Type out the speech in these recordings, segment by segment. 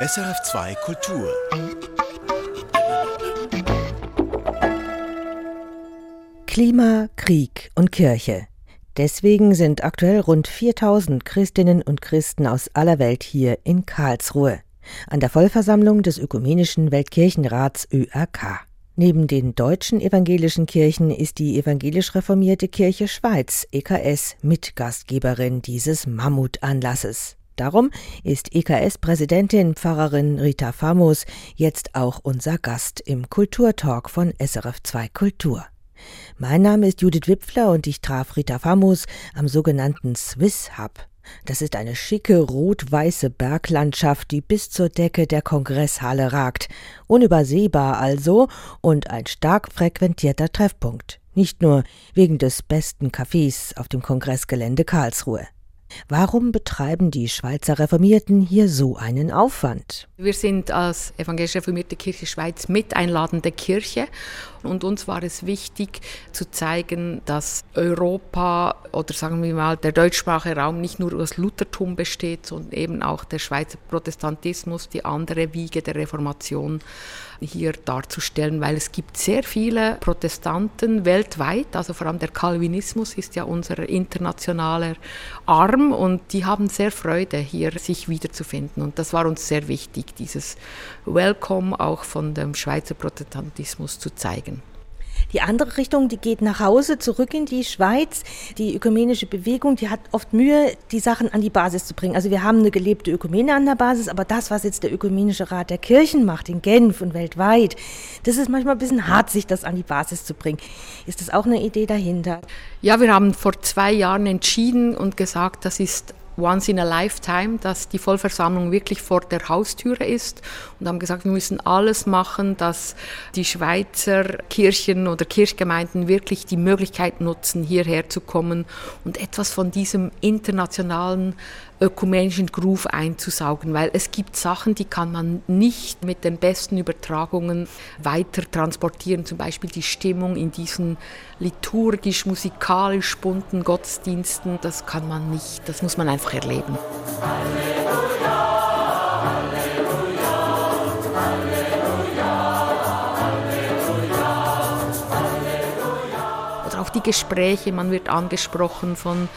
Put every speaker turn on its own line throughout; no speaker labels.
SRF2 Kultur.
Klima, Krieg und Kirche. Deswegen sind aktuell rund 4000 Christinnen und Christen aus aller Welt hier in Karlsruhe an der Vollversammlung des Ökumenischen Weltkirchenrats ÖRK. Neben den deutschen evangelischen Kirchen ist die evangelisch reformierte Kirche Schweiz EKS Mitgastgeberin dieses Mammutanlasses. Darum ist EKS-Präsidentin Pfarrerin Rita Famos jetzt auch unser Gast im Kulturtalk von SRF2 Kultur. Mein Name ist Judith Wipfler und ich traf Rita Famos am sogenannten Swiss Hub. Das ist eine schicke rot-weiße Berglandschaft, die bis zur Decke der Kongresshalle ragt. Unübersehbar also und ein stark frequentierter Treffpunkt. Nicht nur wegen des besten Cafés auf dem Kongressgelände Karlsruhe. Warum betreiben die Schweizer Reformierten hier so einen Aufwand?
Wir sind als Evangelische Reformierte Kirche Schweiz miteinladende Kirche und uns war es wichtig zu zeigen, dass Europa oder sagen wir mal der deutschsprachige Raum nicht nur aus Luthertum besteht, sondern eben auch der Schweizer Protestantismus, die andere Wiege der Reformation hier darzustellen, weil es gibt sehr viele Protestanten weltweit, also vor allem der Calvinismus ist ja unser internationaler Arm und die haben sehr Freude, hier sich wiederzufinden. Und das war uns sehr wichtig, dieses Welcome auch von dem Schweizer Protestantismus zu zeigen.
Die andere Richtung, die geht nach Hause, zurück in die Schweiz. Die ökumenische Bewegung, die hat oft Mühe, die Sachen an die Basis zu bringen. Also wir haben eine gelebte Ökumene an der Basis, aber das, was jetzt der Ökumenische Rat der Kirchen macht, in Genf und weltweit, das ist manchmal ein bisschen hart, sich das an die Basis zu bringen. Ist das auch eine Idee dahinter?
Ja, wir haben vor zwei Jahren entschieden und gesagt, das ist once in a lifetime, dass die Vollversammlung wirklich vor der Haustüre ist. Und haben gesagt, wir müssen alles machen, dass die Schweizer Kirchen oder Kirchgemeinden wirklich die Möglichkeit nutzen, hierher zu kommen. Und etwas von diesem internationalen ökumenischen Groove einzusaugen, weil es gibt Sachen, die kann man nicht mit den besten Übertragungen weiter transportieren, zum Beispiel die Stimmung in diesen liturgisch-musikalisch bunten Gottesdiensten, das kann man nicht, das muss man einfach erleben. Halleluja. auch die Gespräche, man wird angesprochen von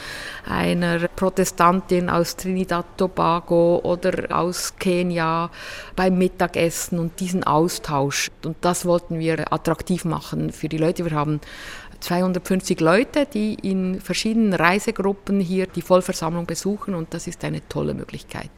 einer Protestantin aus Trinidad Tobago oder aus Kenia beim Mittagessen und diesen Austausch. Und das wollten wir attraktiv machen für die Leute. Wir haben 250 Leute, die in verschiedenen Reisegruppen hier die Vollversammlung besuchen und das ist eine tolle Möglichkeit.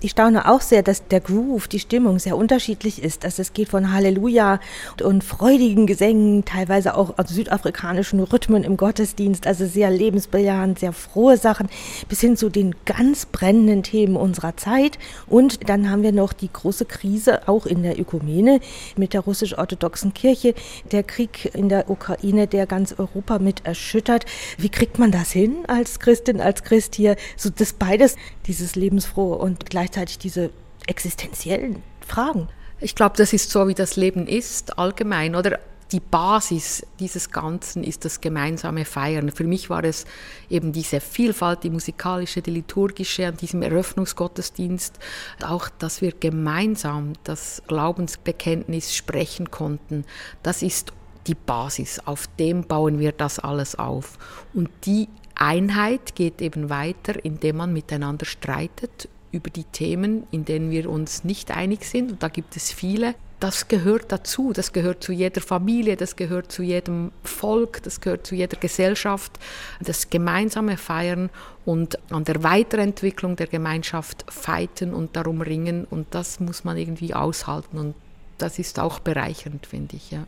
Ich staune auch sehr, dass der Groove, die Stimmung sehr unterschiedlich ist. Dass es geht von Halleluja und freudigen Gesängen, teilweise auch aus südafrikanischen Rhythmen im Gottesdienst, also sehr lebensbejahend, sehr frohe Sachen, bis hin zu den ganz brennenden Themen unserer Zeit. Und dann haben wir noch die große Krise auch in der Ökumene mit der russisch-orthodoxen Kirche, der Krieg in der Ukraine, der ganz Europa mit erschüttert. Wie kriegt man das hin als Christin, als Christ hier, so das beides, dieses lebensfrohe und gleichzeitig diese existenziellen Fragen.
Ich glaube, das ist so, wie das Leben ist, allgemein, oder? Die Basis dieses Ganzen ist das gemeinsame Feiern. Für mich war es eben diese Vielfalt, die musikalische, die liturgische, an diesem Eröffnungsgottesdienst, auch, dass wir gemeinsam das Glaubensbekenntnis sprechen konnten. Das ist die Basis. Auf dem bauen wir das alles auf. Und die Einheit geht eben weiter, indem man miteinander streitet über die Themen, in denen wir uns nicht einig sind. Und da gibt es viele. Das gehört dazu, das gehört zu jeder Familie, das gehört zu jedem Volk, das gehört zu jeder Gesellschaft. Das gemeinsame Feiern und an der Weiterentwicklung der Gemeinschaft feiten und darum ringen. Und das muss man irgendwie aushalten. Und das ist auch bereichernd, finde ich. Ja.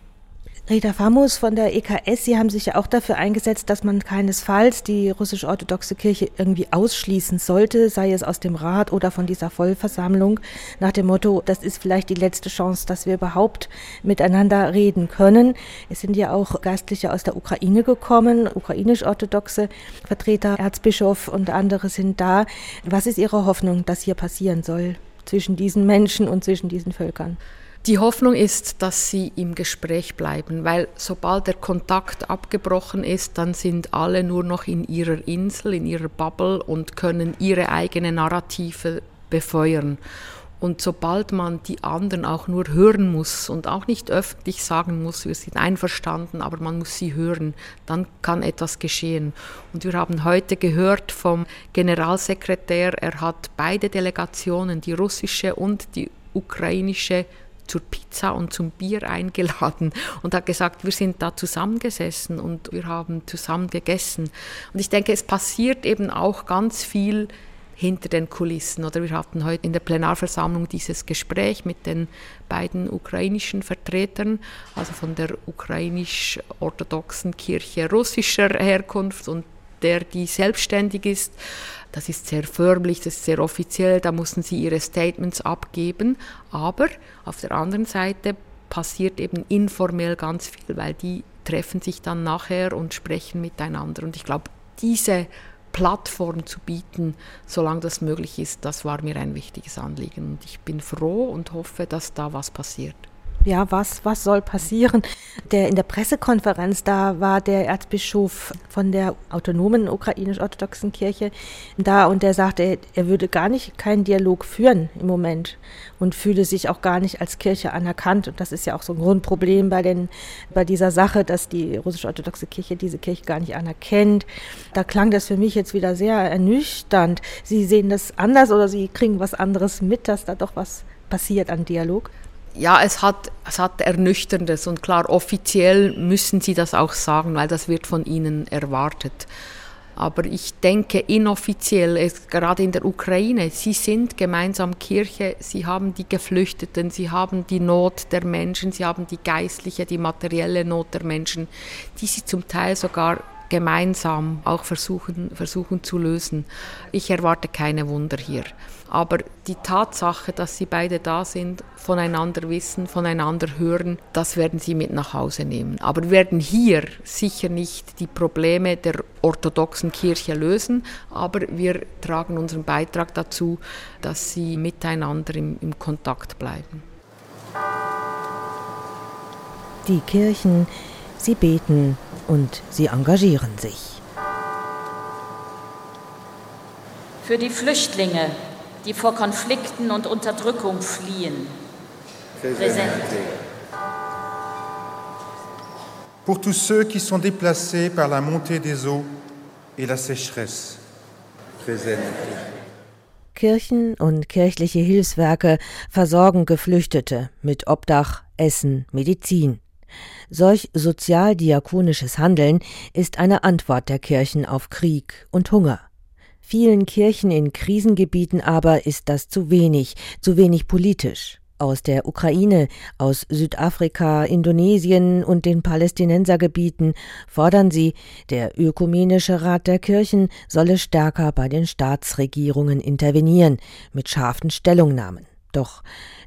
Rita Famos von der EKS, Sie haben sich ja auch dafür eingesetzt, dass man keinesfalls die russisch-orthodoxe Kirche irgendwie ausschließen sollte, sei es aus dem Rat oder von dieser Vollversammlung, nach dem Motto, das ist vielleicht die letzte Chance, dass wir überhaupt miteinander reden können. Es sind ja auch Geistliche aus der Ukraine gekommen, ukrainisch-orthodoxe Vertreter, Erzbischof und andere sind da. Was ist Ihre Hoffnung, dass hier passieren soll zwischen diesen Menschen und zwischen diesen Völkern?
Die Hoffnung ist, dass sie im Gespräch bleiben, weil sobald der Kontakt abgebrochen ist, dann sind alle nur noch in ihrer Insel, in ihrer Bubble und können ihre eigene Narrative befeuern. Und sobald man die anderen auch nur hören muss und auch nicht öffentlich sagen muss, wir sind einverstanden, aber man muss sie hören, dann kann etwas geschehen. Und wir haben heute gehört vom Generalsekretär, er hat beide Delegationen, die russische und die ukrainische, zur Pizza und zum Bier eingeladen und hat gesagt, wir sind da zusammengesessen und wir haben zusammen gegessen. Und ich denke, es passiert eben auch ganz viel hinter den Kulissen. Oder wir hatten heute in der Plenarversammlung dieses Gespräch mit den beiden ukrainischen Vertretern, also von der ukrainisch-orthodoxen Kirche russischer Herkunft und der, die selbstständig ist. Das ist sehr förmlich, das ist sehr offiziell, da mussten sie ihre Statements abgeben. Aber auf der anderen Seite passiert eben informell ganz viel, weil die treffen sich dann nachher und sprechen miteinander. Und ich glaube, diese Plattform zu bieten, solange das möglich ist, das war mir ein wichtiges Anliegen. Und ich bin froh und hoffe, dass da was passiert
ja, was, was soll passieren? Der, in der Pressekonferenz, da war der Erzbischof von der autonomen ukrainisch-orthodoxen Kirche da und der sagte, er, würde gar nicht keinen Dialog führen im Moment und fühle sich auch gar nicht als Kirche anerkannt. Und das ist ja auch so ein Grundproblem bei, den, bei dieser Sache, dass die russisch-orthodoxe Kirche diese Kirche gar nicht anerkennt. Da klang das für mich jetzt wieder sehr ernüchternd. Sie sehen das anders oder Sie kriegen was anderes mit, dass da doch was passiert an Dialog?
Ja, es hat, es hat Ernüchterndes und klar, offiziell müssen sie das auch sagen, weil das wird von ihnen erwartet. Aber ich denke, inoffiziell, ist, gerade in der Ukraine, sie sind gemeinsam Kirche, sie haben die Geflüchteten, sie haben die Not der Menschen, sie haben die geistliche, die materielle Not der Menschen, die sie zum Teil sogar gemeinsam auch versuchen, versuchen zu lösen. Ich erwarte keine Wunder hier. Aber die Tatsache, dass sie beide da sind, voneinander wissen, voneinander hören, das werden sie mit nach Hause nehmen. Aber wir werden hier sicher nicht die Probleme der orthodoxen Kirche lösen, aber wir tragen unseren Beitrag dazu, dass sie miteinander im, im Kontakt bleiben.
Die Kirchen, sie beten und sie engagieren sich.
Für die Flüchtlinge, die vor Konflikten und Unterdrückung fliehen. Presente.
Pour tous ceux qui sont déplacés par la montée des eaux et la sécheresse. Presente.
Kirchen und kirchliche Hilfswerke versorgen Geflüchtete mit Obdach, Essen, Medizin. Solch sozialdiakonisches Handeln ist eine Antwort der Kirchen auf Krieg und Hunger. Vielen Kirchen in Krisengebieten aber ist das zu wenig, zu wenig politisch. Aus der Ukraine, aus Südafrika, Indonesien und den Palästinensergebieten fordern sie, der Ökumenische Rat der Kirchen solle stärker bei den Staatsregierungen intervenieren, mit scharfen Stellungnahmen. Doch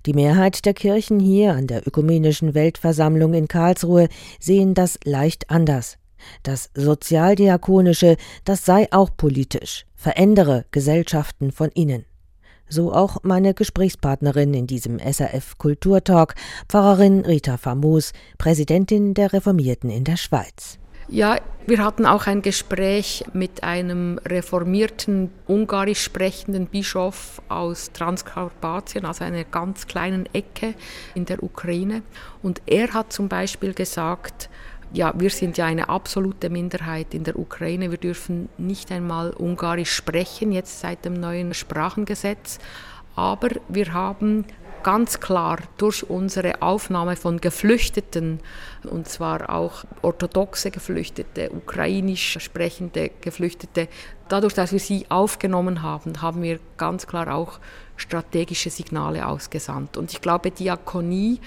die Mehrheit der Kirchen hier an der Ökumenischen Weltversammlung in Karlsruhe sehen das leicht anders. Das Sozialdiakonische, das sei auch politisch, verändere Gesellschaften von innen. So auch meine Gesprächspartnerin in diesem SRF Kulturtalk, Pfarrerin Rita Famos, Präsidentin der Reformierten in der Schweiz.
Ja, wir hatten auch ein Gespräch mit einem reformierten ungarisch sprechenden Bischof aus Transkarpatien, also einer ganz kleinen Ecke in der Ukraine. Und er hat zum Beispiel gesagt, ja, wir sind ja eine absolute Minderheit in der Ukraine. Wir dürfen nicht einmal Ungarisch sprechen, jetzt seit dem neuen Sprachengesetz. Aber wir haben ganz klar durch unsere Aufnahme von Geflüchteten, und zwar auch orthodoxe Geflüchtete, ukrainisch sprechende Geflüchtete, dadurch, dass wir sie aufgenommen haben, haben wir ganz klar auch strategische Signale ausgesandt. Und ich glaube, Diakonie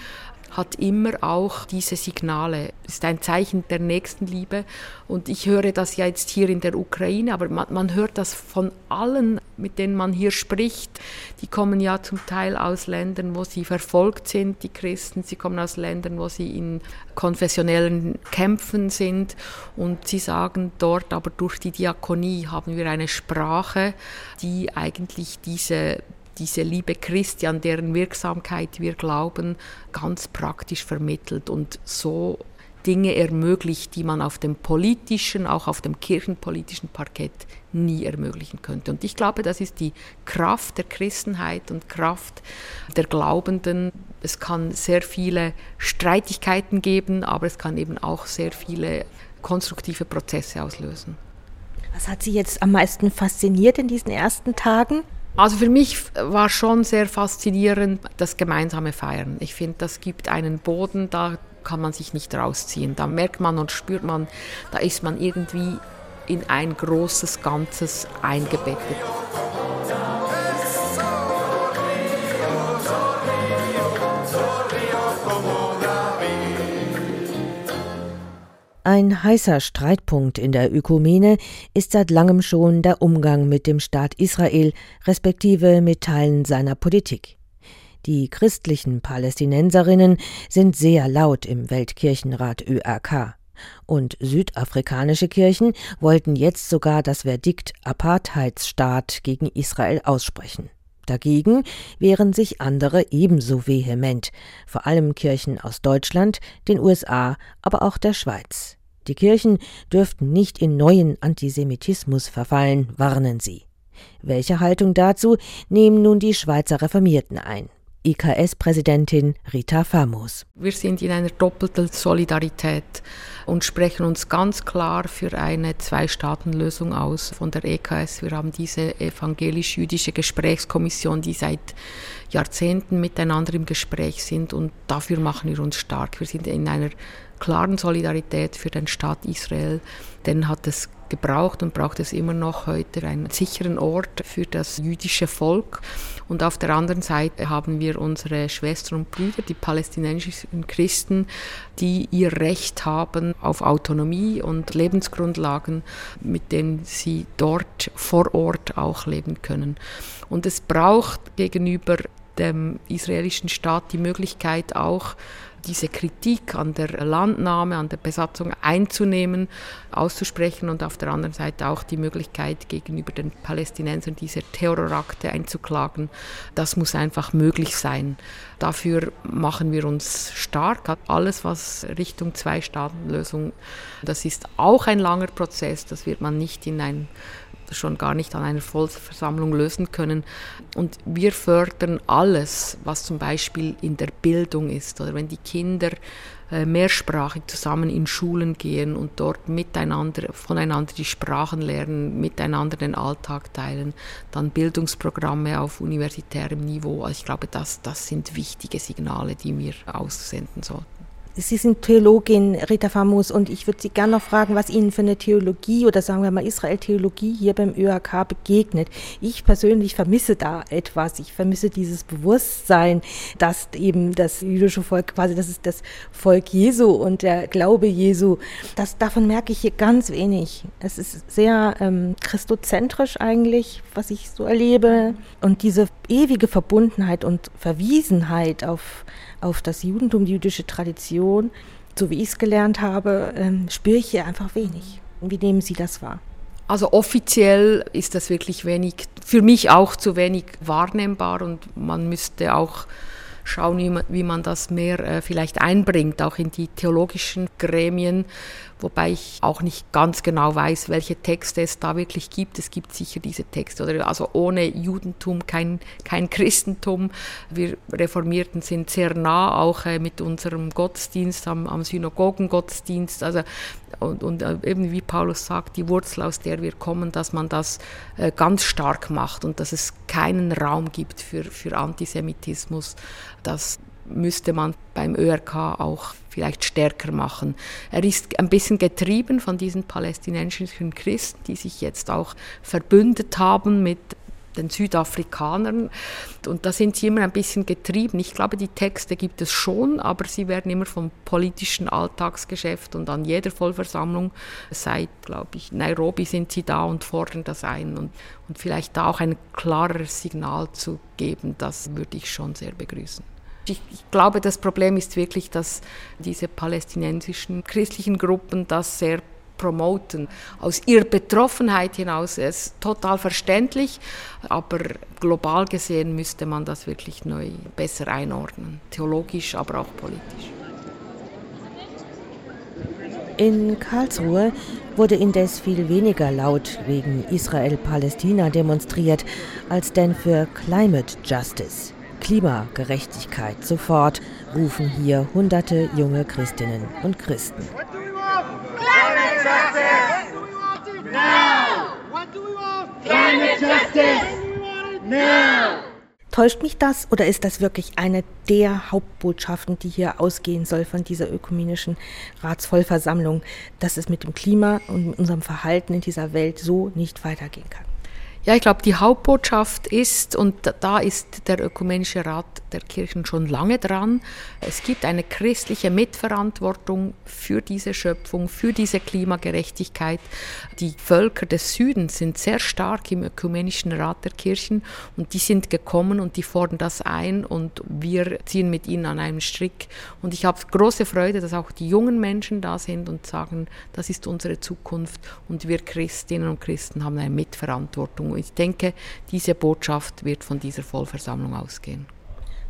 hat immer auch diese Signale. Es ist ein Zeichen der Nächstenliebe. Und ich höre das ja jetzt hier in der Ukraine, aber man, man hört das von allen, mit denen man hier spricht. Die kommen ja zum Teil aus Ländern, wo sie verfolgt sind, die Christen. Sie kommen aus Ländern, wo sie in konfessionellen Kämpfen sind. Und sie sagen dort, aber durch die Diakonie haben wir eine Sprache, die eigentlich diese diese Liebe Christi, an deren Wirksamkeit wir glauben, ganz praktisch vermittelt. Und so Dinge ermöglicht, die man auf dem politischen, auch auf dem kirchenpolitischen Parkett nie ermöglichen könnte. Und ich glaube, das ist die Kraft der Christenheit und Kraft der Glaubenden. Es kann sehr viele Streitigkeiten geben, aber es kann eben auch sehr viele konstruktive Prozesse auslösen.
Was hat Sie jetzt am meisten fasziniert in diesen ersten Tagen?
Also für mich war schon sehr faszinierend das gemeinsame Feiern. Ich finde, das gibt einen Boden, da kann man sich nicht rausziehen. Da merkt man und spürt man, da ist man irgendwie in ein großes Ganzes eingebettet.
Ein heißer Streitpunkt in der Ökumene ist seit langem schon der Umgang mit dem Staat Israel, respektive mit Teilen seiner Politik. Die christlichen Palästinenserinnen sind sehr laut im Weltkirchenrat ÖRK. Und südafrikanische Kirchen wollten jetzt sogar das Verdikt Apartheidsstaat gegen Israel aussprechen. Dagegen wehren sich andere ebenso vehement, vor allem Kirchen aus Deutschland, den USA, aber auch der Schweiz. Die Kirchen dürften nicht in neuen Antisemitismus verfallen, warnen sie. Welche Haltung dazu nehmen nun die Schweizer Reformierten ein? IKS-Präsidentin Rita Famos.
Wir sind in einer doppelten Solidarität und sprechen uns ganz klar für eine Zwei-Staaten-Lösung aus von der EKS. Wir haben diese evangelisch-jüdische Gesprächskommission, die seit Jahrzehnten miteinander im Gespräch sind und dafür machen wir uns stark. Wir sind in einer klaren Solidarität für den Staat Israel, denn hat es gebraucht und braucht es immer noch heute einen sicheren Ort für das jüdische Volk. Und auf der anderen Seite haben wir unsere Schwestern und Brüder, die palästinensischen Christen, die ihr Recht haben auf Autonomie und Lebensgrundlagen, mit denen sie dort vor Ort auch leben können. Und es braucht gegenüber dem israelischen Staat die Möglichkeit auch, diese Kritik an der Landnahme, an der Besatzung einzunehmen, auszusprechen und auf der anderen Seite auch die Möglichkeit gegenüber den Palästinensern diese Terrorakte einzuklagen. Das muss einfach möglich sein. Dafür machen wir uns stark. Alles, was Richtung Zwei-Staaten-Lösung, das ist auch ein langer Prozess. Das wird man nicht in ein schon gar nicht an einer Volksversammlung lösen können. Und wir fördern alles, was zum Beispiel in der Bildung ist oder wenn die Kinder äh, mehrsprachig zusammen in Schulen gehen und dort miteinander, voneinander die Sprachen lernen, miteinander den Alltag teilen, dann Bildungsprogramme auf universitärem Niveau. Also ich glaube, das, das sind wichtige Signale, die wir aussenden sollten.
Sie sind Theologin, Rita Famos, und ich würde Sie gerne noch fragen, was Ihnen für eine Theologie oder sagen wir mal Israel-Theologie hier beim ÖAK begegnet. Ich persönlich vermisse da etwas. Ich vermisse dieses Bewusstsein, dass eben das jüdische Volk quasi, das ist das Volk Jesu und der Glaube Jesu. Das, davon merke ich hier ganz wenig. Es ist sehr ähm, christozentrisch eigentlich, was ich so erlebe. Und diese ewige Verbundenheit und Verwiesenheit auf auf das Judentum, die jüdische Tradition, so wie ich es gelernt habe, ähm, spüre ich hier einfach wenig. Wie nehmen Sie das wahr?
Also offiziell ist das wirklich wenig, für mich auch zu wenig wahrnehmbar und man müsste auch schauen, wie man, wie man das mehr äh, vielleicht einbringt, auch in die theologischen Gremien, wobei ich auch nicht ganz genau weiß, welche Texte es da wirklich gibt. Es gibt sicher diese Texte, oder also ohne Judentum kein, kein Christentum. Wir Reformierten sind sehr nah auch äh, mit unserem Gottesdienst am, am Synagogengottesdienst. Also und, und, äh, eben wie Paulus sagt, die Wurzel, aus der wir kommen, dass man das äh, ganz stark macht und dass es keinen Raum gibt für, für Antisemitismus. Das müsste man beim ÖRK auch vielleicht stärker machen. Er ist ein bisschen getrieben von diesen palästinensischen Christen, die sich jetzt auch verbündet haben mit den Südafrikanern. Und da sind sie immer ein bisschen getrieben. Ich glaube, die Texte gibt es schon, aber sie werden immer vom politischen Alltagsgeschäft und an jeder Vollversammlung, seit, glaube ich, Nairobi sind sie da und fordern das ein. Und, und vielleicht da auch ein klareres Signal zu geben, das würde ich schon sehr begrüßen. Ich, ich, glaube, das Problem ist wirklich, dass diese palästinensischen christlichen Gruppen das sehr promoten. Aus ihrer Betroffenheit hinaus ist total verständlich, aber global gesehen müsste man das wirklich neu besser einordnen, theologisch, aber auch politisch.
In Karlsruhe wurde indes viel weniger laut wegen Israel-Palästina demonstriert als denn für Climate Justice. Klimagerechtigkeit sofort rufen hier hunderte junge Christinnen und Christen. Täuscht mich das oder ist das wirklich eine der Hauptbotschaften, die hier ausgehen soll von dieser ökumenischen Ratsvollversammlung, dass es mit dem Klima und mit unserem Verhalten in dieser Welt so nicht weitergehen kann?
Ja, ich glaube, die Hauptbotschaft ist, und da ist der Ökumenische Rat der Kirchen schon lange dran, es gibt eine christliche Mitverantwortung für diese Schöpfung, für diese Klimagerechtigkeit. Die Völker des Südens sind sehr stark im Ökumenischen Rat der Kirchen und die sind gekommen und die fordern das ein und wir ziehen mit ihnen an einem Strick. Und ich habe große Freude, dass auch die jungen Menschen da sind und sagen, das ist unsere Zukunft und wir Christinnen und Christen haben eine Mitverantwortung ich denke, diese Botschaft wird von dieser Vollversammlung ausgehen.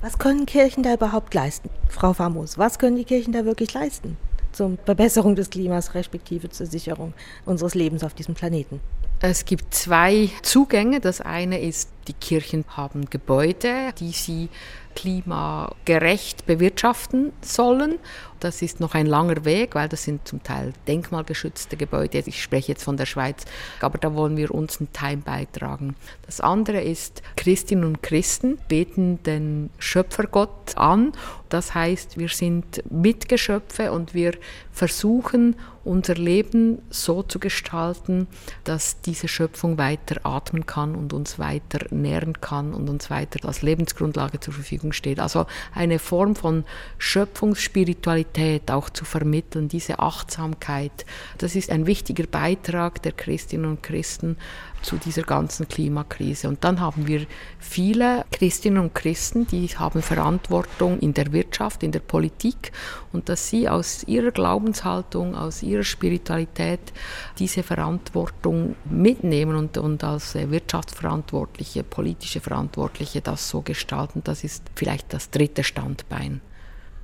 Was können Kirchen da überhaupt leisten? Frau Famos, was können die Kirchen da wirklich leisten? Zur Verbesserung des Klimas, respektive zur Sicherung unseres Lebens auf diesem Planeten.
Es gibt zwei Zugänge. Das eine ist, die Kirchen haben Gebäude, die sie klimagerecht bewirtschaften sollen. Das ist noch ein langer Weg, weil das sind zum Teil denkmalgeschützte Gebäude. Ich spreche jetzt von der Schweiz, aber da wollen wir uns einen Teil beitragen. Das andere ist, Christinnen und Christen beten den Schöpfergott an. Das heißt, wir sind Mitgeschöpfe und wir versuchen, unser Leben so zu gestalten, dass diese Schöpfung weiter atmen kann und uns weiter nähren kann und uns weiter als Lebensgrundlage zur Verfügung steht. Also eine Form von Schöpfungsspiritualität auch zu vermitteln, diese Achtsamkeit, das ist ein wichtiger Beitrag der Christinnen und Christen zu dieser ganzen Klimakrise. Und dann haben wir viele Christinnen und Christen, die haben Verantwortung in der Wirtschaft, in der Politik und dass sie aus ihrer Glaubenshaltung, aus ihrer Spiritualität diese Verantwortung mitnehmen und, und als Wirtschaftsverantwortliche, politische Verantwortliche das so gestalten, das ist vielleicht das dritte Standbein.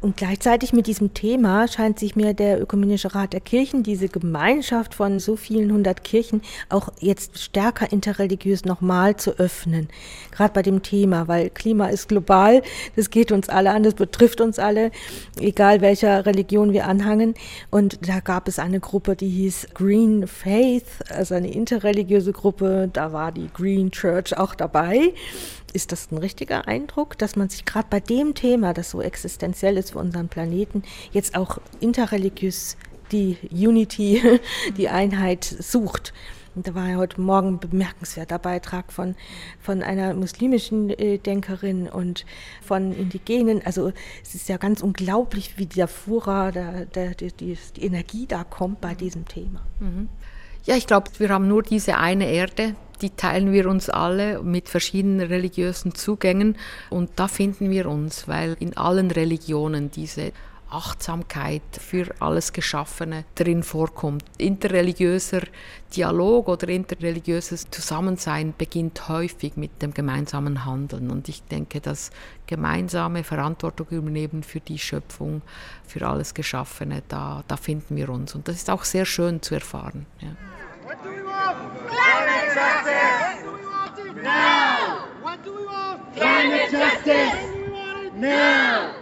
Und gleichzeitig mit diesem Thema scheint sich mir der Ökumenische Rat der Kirchen, diese Gemeinschaft von so vielen hundert Kirchen, auch jetzt stärker interreligiös nochmal zu öffnen. Gerade bei dem Thema, weil Klima ist global, das geht uns alle an, das betrifft uns alle, egal welcher Religion wir anhangen. Und da gab es eine Gruppe, die hieß Green Faith, also eine interreligiöse Gruppe, da war die Green Church auch dabei. Ist das ein richtiger Eindruck, dass man sich gerade bei dem Thema, das so existenziell ist für unseren Planeten, jetzt auch interreligiös die Unity, die Einheit sucht? Und da war ja heute Morgen ein bemerkenswerter Beitrag von, von einer muslimischen äh, Denkerin und von Indigenen. Also es ist ja ganz unglaublich, wie der Fura, der, der, die, die, Energie da kommt bei diesem Thema. Mhm.
Ja, ich glaube, wir haben nur diese eine Erde, die teilen wir uns alle mit verschiedenen religiösen Zugängen und da finden wir uns, weil in allen Religionen diese Achtsamkeit für alles Geschaffene drin vorkommt. Interreligiöser Dialog oder interreligiöses Zusammensein beginnt häufig mit dem gemeinsamen Handeln. Und ich denke, dass gemeinsame Verantwortung übernehmen für die Schöpfung, für alles Geschaffene, da, da finden wir uns. Und das ist auch sehr schön zu erfahren. Ja. Climate justice! Now! What do we want? Climate justice!
Now!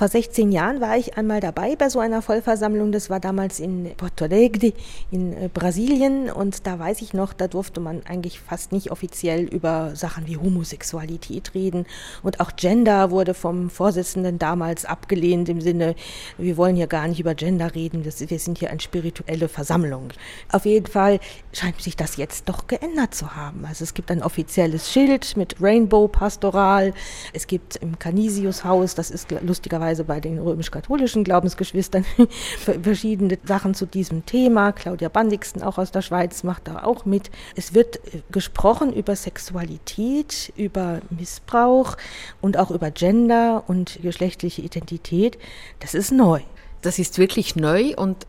Vor 16 Jahren war ich einmal dabei bei so einer Vollversammlung. Das war damals in Porto Alegre in äh, Brasilien. Und da weiß ich noch, da durfte man eigentlich fast nicht offiziell über Sachen wie Homosexualität reden. Und auch Gender wurde vom Vorsitzenden damals abgelehnt im Sinne, wir wollen hier gar nicht über Gender reden. Das, wir sind hier eine spirituelle Versammlung. Auf jeden Fall scheint sich das jetzt doch geändert zu haben. Also es gibt ein offizielles Schild mit Rainbow Pastoral. Es gibt im Canisius Haus, das ist lustigerweise beispielsweise bei den römisch-katholischen Glaubensgeschwistern verschiedene Sachen zu diesem Thema. Claudia Bandixen, auch aus der Schweiz, macht da auch mit. Es wird äh, gesprochen über Sexualität, über Missbrauch und auch über Gender und geschlechtliche Identität. Das ist neu.
Das ist wirklich neu und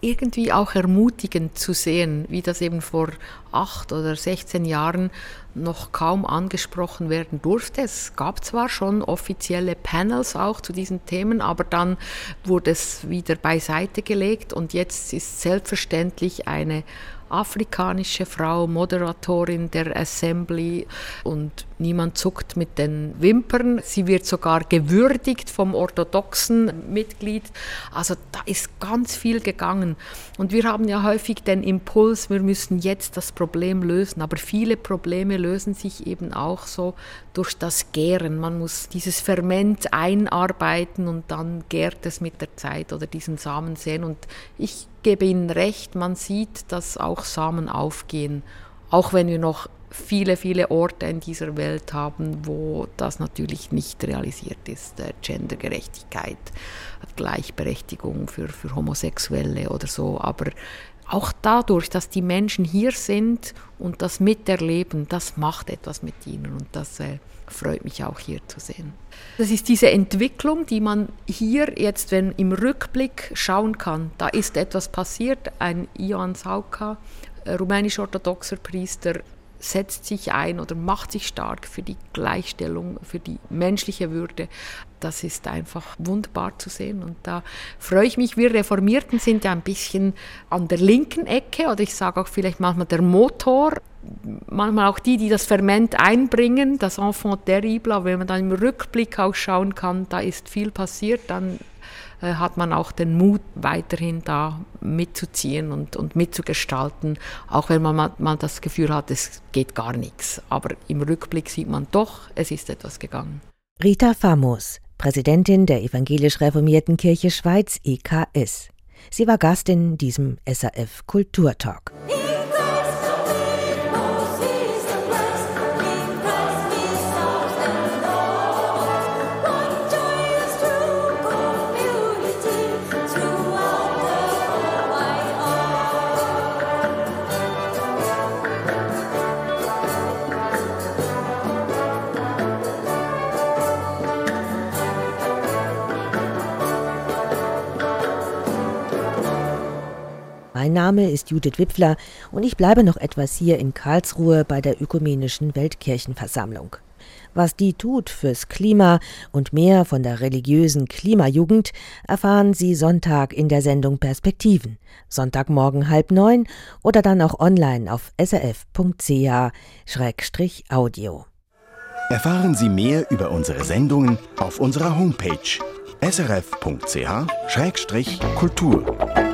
irgendwie auch ermutigend zu sehen, wie das eben vor acht oder 16 Jahren noch kaum angesprochen werden durfte. Es gab zwar schon offizielle Panels auch zu diesen Themen, aber dann wurde es wieder beiseite gelegt und jetzt ist selbstverständlich eine afrikanische Frau, Moderatorin der Assembly und niemand zuckt mit den Wimpern. Sie wird sogar gewürdigt vom orthodoxen Mitglied. Also da ist ganz viel gegangen. Und wir haben ja häufig den Impuls, wir müssen jetzt das Problem lösen. Aber viele Probleme lösen sich eben auch so durch das Gären. Man muss dieses Ferment einarbeiten und dann gärt es mit der Zeit oder diesen Samen sehen. Und ich gebe Ihnen recht, man sieht, dass auch Samen aufgehen, auch wenn wir noch viele, viele Orte in dieser Welt haben, wo das natürlich nicht realisiert ist. Gendergerechtigkeit, Gleichberechtigung für, für Homosexuelle oder so. Aber auch dadurch, dass die Menschen hier sind und das miterleben, das macht etwas mit ihnen und das äh, freut mich auch hier zu sehen. Das ist diese Entwicklung, die man hier jetzt, wenn im Rückblick schauen kann, da ist etwas passiert. Ein Ioan Sauka, äh, rumänisch-orthodoxer Priester, setzt sich ein oder macht sich stark für die Gleichstellung, für die menschliche Würde. Das ist einfach wunderbar zu sehen. Und da freue ich mich. Wir Reformierten sind ja ein bisschen an der linken Ecke oder ich sage auch vielleicht manchmal der Motor. Manchmal auch die, die das Ferment einbringen, das Enfant terrible. Aber wenn man dann im Rückblick auch schauen kann, da ist viel passiert, dann hat man auch den Mut, weiterhin da mitzuziehen und, und mitzugestalten, auch wenn man mal das Gefühl hat, es geht gar nichts. Aber im Rückblick sieht man doch, es ist etwas gegangen.
Rita Famos, Präsidentin der Evangelisch Reformierten Kirche Schweiz EKS. Sie war Gast in diesem SAF Kulturtalk. Mein Name ist Judith Wipfler und ich bleibe noch etwas hier in Karlsruhe bei der Ökumenischen Weltkirchenversammlung. Was die tut fürs Klima und mehr von der religiösen Klimajugend erfahren Sie Sonntag in der Sendung Perspektiven. Sonntagmorgen halb neun oder dann auch online auf srf.ch-audio.
Erfahren Sie mehr über unsere Sendungen auf unserer Homepage srf.ch-kultur.